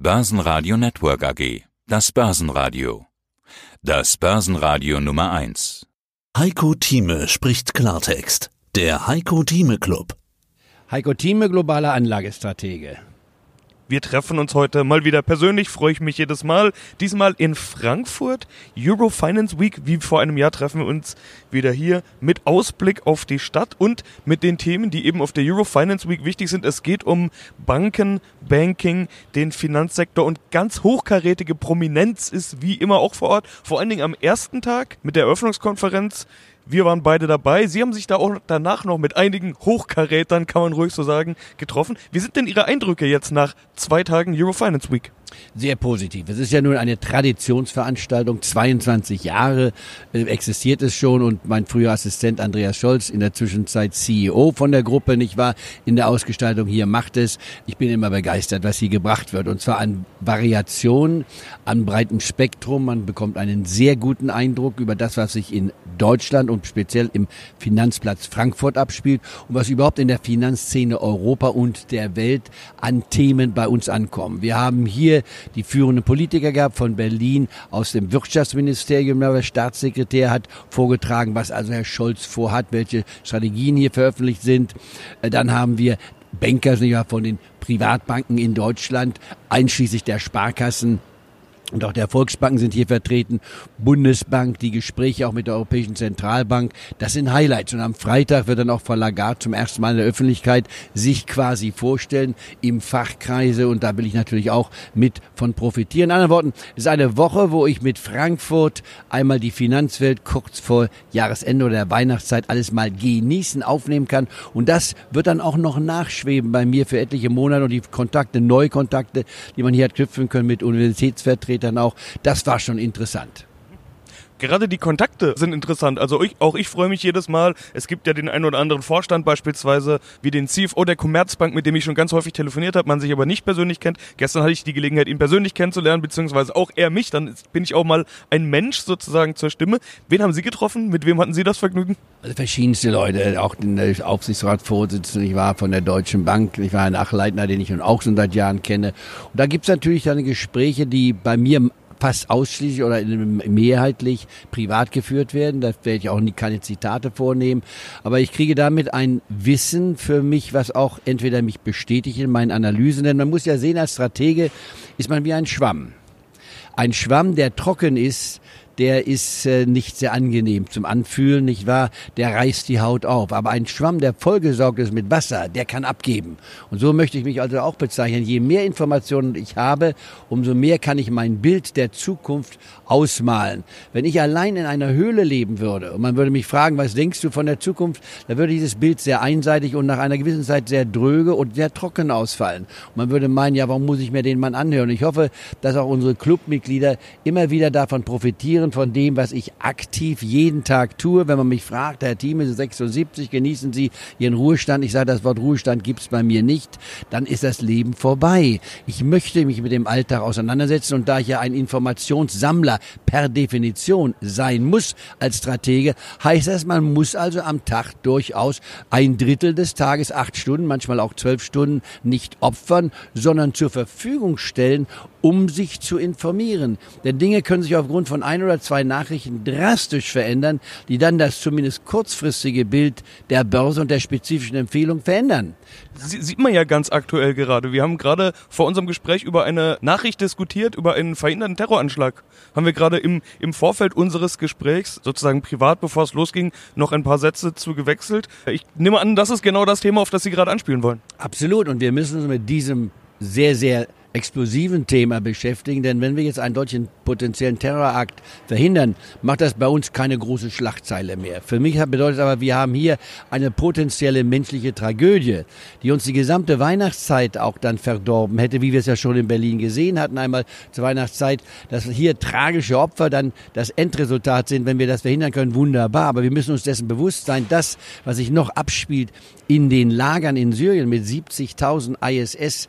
Börsenradio Network AG. Das Börsenradio. Das Börsenradio Nummer 1. Heiko Thieme spricht Klartext. Der Heiko Thieme Club. Heiko Thieme, globaler Anlagestratege. Wir treffen uns heute mal wieder persönlich, freue ich mich jedes Mal. Diesmal in Frankfurt. Euro Finance Week, wie vor einem Jahr, treffen wir uns wieder hier mit Ausblick auf die Stadt und mit den Themen, die eben auf der Euro Finance Week wichtig sind. Es geht um Banken, Banking, den Finanzsektor und ganz hochkarätige Prominenz ist wie immer auch vor Ort. Vor allen Dingen am ersten Tag mit der Eröffnungskonferenz wir waren beide dabei. Sie haben sich da auch danach noch mit einigen Hochkarätern, kann man ruhig so sagen, getroffen. Wie sind denn Ihre Eindrücke jetzt nach zwei Tagen Eurofinance Week? Sehr positiv. Es ist ja nun eine Traditionsveranstaltung. 22 Jahre äh, existiert es schon und mein früher Assistent Andreas Scholz, in der Zwischenzeit CEO von der Gruppe, nicht wahr, in der Ausgestaltung hier macht es. Ich bin immer begeistert, was hier gebracht wird. Und zwar an Variationen, an breitem Spektrum. Man bekommt einen sehr guten Eindruck über das, was sich in Deutschland und speziell im Finanzplatz Frankfurt abspielt und was überhaupt in der Finanzszene Europa und der Welt an Themen bei uns ankommen. Wir haben hier die führenden Politiker gehabt von Berlin aus dem Wirtschaftsministerium. Der Staatssekretär hat vorgetragen, was also Herr Scholz vorhat, welche Strategien hier veröffentlicht sind. Äh, dann haben wir Banker von den Privatbanken in Deutschland, einschließlich der Sparkassen, und auch der Volksbanken sind hier vertreten, Bundesbank, die Gespräche auch mit der Europäischen Zentralbank, das sind Highlights. Und am Freitag wird dann auch Frau Lagarde zum ersten Mal in der Öffentlichkeit sich quasi vorstellen im Fachkreise. Und da will ich natürlich auch mit von profitieren. In anderen Worten, es ist eine Woche, wo ich mit Frankfurt einmal die Finanzwelt kurz vor Jahresende oder der Weihnachtszeit alles mal genießen, aufnehmen kann. Und das wird dann auch noch nachschweben bei mir für etliche Monate. Und die Kontakte, Neukontakte, die man hier hat knüpfen können mit Universitätsvertretern, dann auch. Das war schon interessant gerade die Kontakte sind interessant. Also ich, auch ich freue mich jedes Mal. Es gibt ja den einen oder anderen Vorstand beispielsweise, wie den CFO der Commerzbank, mit dem ich schon ganz häufig telefoniert habe, man sich aber nicht persönlich kennt. Gestern hatte ich die Gelegenheit, ihn persönlich kennenzulernen, beziehungsweise auch er mich. Dann bin ich auch mal ein Mensch sozusagen zur Stimme. Wen haben Sie getroffen? Mit wem hatten Sie das Vergnügen? Also verschiedenste Leute, auch den Aufsichtsratsvorsitzenden, ich war von der Deutschen Bank, ich war ein Achleitner, den ich nun auch schon seit Jahren kenne. Und da gibt's natürlich dann Gespräche, die bei mir fast ausschließlich oder mehrheitlich privat geführt werden. Da werde ich auch nie keine Zitate vornehmen. Aber ich kriege damit ein Wissen für mich, was auch entweder mich bestätigt in meinen Analysen. Denn man muss ja sehen, als Stratege ist man wie ein Schwamm. Ein Schwamm, der trocken ist, der ist äh, nicht sehr angenehm zum Anfühlen, nicht wahr? Der reißt die Haut auf. Aber ein Schwamm, der vollgesaugt ist mit Wasser, der kann abgeben. Und so möchte ich mich also auch bezeichnen. Je mehr Informationen ich habe, umso mehr kann ich mein Bild der Zukunft ausmalen. Wenn ich allein in einer Höhle leben würde und man würde mich fragen, was denkst du von der Zukunft, dann würde dieses Bild sehr einseitig und nach einer gewissen Zeit sehr dröge und sehr trocken ausfallen. Und man würde meinen, ja, warum muss ich mir den Mann anhören? Ich hoffe, dass auch unsere Clubmitglieder immer wieder davon profitieren, Prozent von dem, was ich aktiv jeden Tag tue. Wenn man mich fragt, Herr Thieme, Sie 76, genießen Sie Ihren Ruhestand? Ich sage, das Wort Ruhestand gibt es bei mir nicht. Dann ist das Leben vorbei. Ich möchte mich mit dem Alltag auseinandersetzen und da ich ja ein Informationssammler per Definition sein muss als Stratege, heißt das, man muss also am Tag durchaus ein Drittel des Tages, acht Stunden, manchmal auch zwölf Stunden, nicht opfern, sondern zur Verfügung stellen, um sich zu informieren. Denn Dinge können sich aufgrund von ein oder zwei Nachrichten drastisch verändern, die dann das zumindest kurzfristige Bild der Börse und der spezifischen Empfehlung verändern. Sie, sieht man ja ganz aktuell gerade. Wir haben gerade vor unserem Gespräch über eine Nachricht diskutiert, über einen verhinderten Terroranschlag. Haben wir gerade im, im Vorfeld unseres Gesprächs, sozusagen privat, bevor es losging, noch ein paar Sätze zu gewechselt. Ich nehme an, das ist genau das Thema, auf das Sie gerade anspielen wollen. Absolut. Und wir müssen uns mit diesem sehr, sehr explosiven Thema beschäftigen, denn wenn wir jetzt einen solchen potenziellen Terrorakt verhindern, macht das bei uns keine große Schlagzeile mehr. Für mich bedeutet aber, wir haben hier eine potenzielle menschliche Tragödie, die uns die gesamte Weihnachtszeit auch dann verdorben hätte, wie wir es ja schon in Berlin gesehen hatten, einmal zur Weihnachtszeit, dass hier tragische Opfer dann das Endresultat sind, wenn wir das verhindern können, wunderbar. Aber wir müssen uns dessen bewusst sein, das, was sich noch abspielt in den Lagern in Syrien mit 70.000 ISS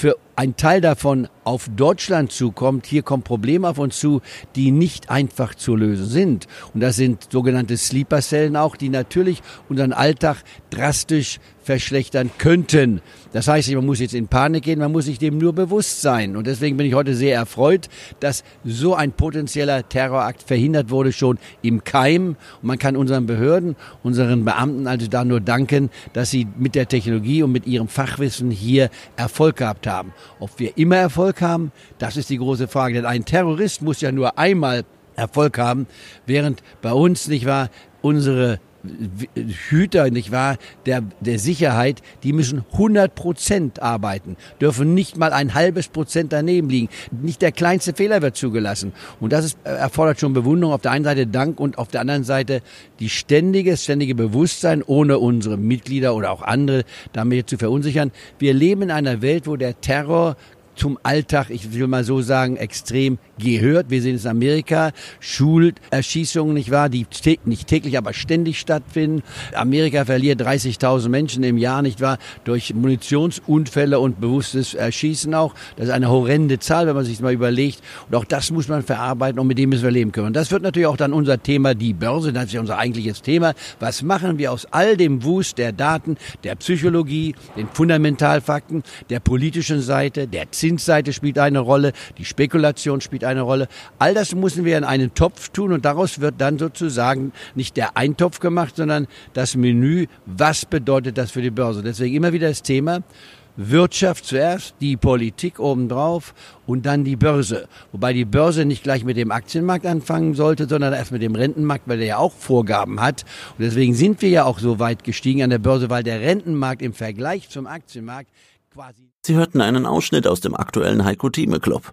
für ein Teil davon auf Deutschland zukommt, hier kommen Probleme auf uns zu, die nicht einfach zu lösen sind. Und das sind sogenannte Sleeper-Zellen auch, die natürlich unseren Alltag drastisch verschlechtern könnten. Das heißt, man muss jetzt in Panik gehen, man muss sich dem nur bewusst sein. Und deswegen bin ich heute sehr erfreut, dass so ein potenzieller Terrorakt verhindert wurde, schon im Keim. Und man kann unseren Behörden, unseren Beamten also da nur danken, dass sie mit der Technologie und mit ihrem Fachwissen hier Erfolg gehabt haben. Ob wir immer Erfolg haben, das ist die große Frage. Denn ein Terrorist muss ja nur einmal Erfolg haben, während bei uns, nicht wahr, unsere Hüter, nicht wahr, der, der Sicherheit, die müssen 100 Prozent arbeiten, dürfen nicht mal ein halbes Prozent daneben liegen. Nicht der kleinste Fehler wird zugelassen. Und das ist, äh, erfordert schon Bewunderung. Auf der einen Seite Dank und auf der anderen Seite die ständige, ständige Bewusstsein, ohne unsere Mitglieder oder auch andere damit zu verunsichern. Wir leben in einer Welt, wo der Terror zum Alltag, ich will mal so sagen, extrem gehört. Wir sehen es in Amerika, Schulerschießungen, nicht wahr, die nicht täglich, aber ständig stattfinden. Amerika verliert 30.000 Menschen im Jahr, nicht wahr, durch Munitionsunfälle und bewusstes Erschießen auch. Das ist eine horrende Zahl, wenn man sich das mal überlegt. Und auch das muss man verarbeiten und mit dem müssen wir leben können. Und das wird natürlich auch dann unser Thema, die Börse, das ist ja unser eigentliches Thema. Was machen wir aus all dem Wust der Daten, der Psychologie, den Fundamentalfakten, der politischen Seite, der Zins Zinsseite spielt eine Rolle, die Spekulation spielt eine Rolle. All das müssen wir in einen Topf tun und daraus wird dann sozusagen nicht der Eintopf gemacht, sondern das Menü, was bedeutet das für die Börse. Deswegen immer wieder das Thema, Wirtschaft zuerst, die Politik obendrauf und dann die Börse. Wobei die Börse nicht gleich mit dem Aktienmarkt anfangen sollte, sondern erst mit dem Rentenmarkt, weil der ja auch Vorgaben hat. Und deswegen sind wir ja auch so weit gestiegen an der Börse, weil der Rentenmarkt im Vergleich zum Aktienmarkt quasi Sie hörten einen Ausschnitt aus dem aktuellen Heiko Thieme Club.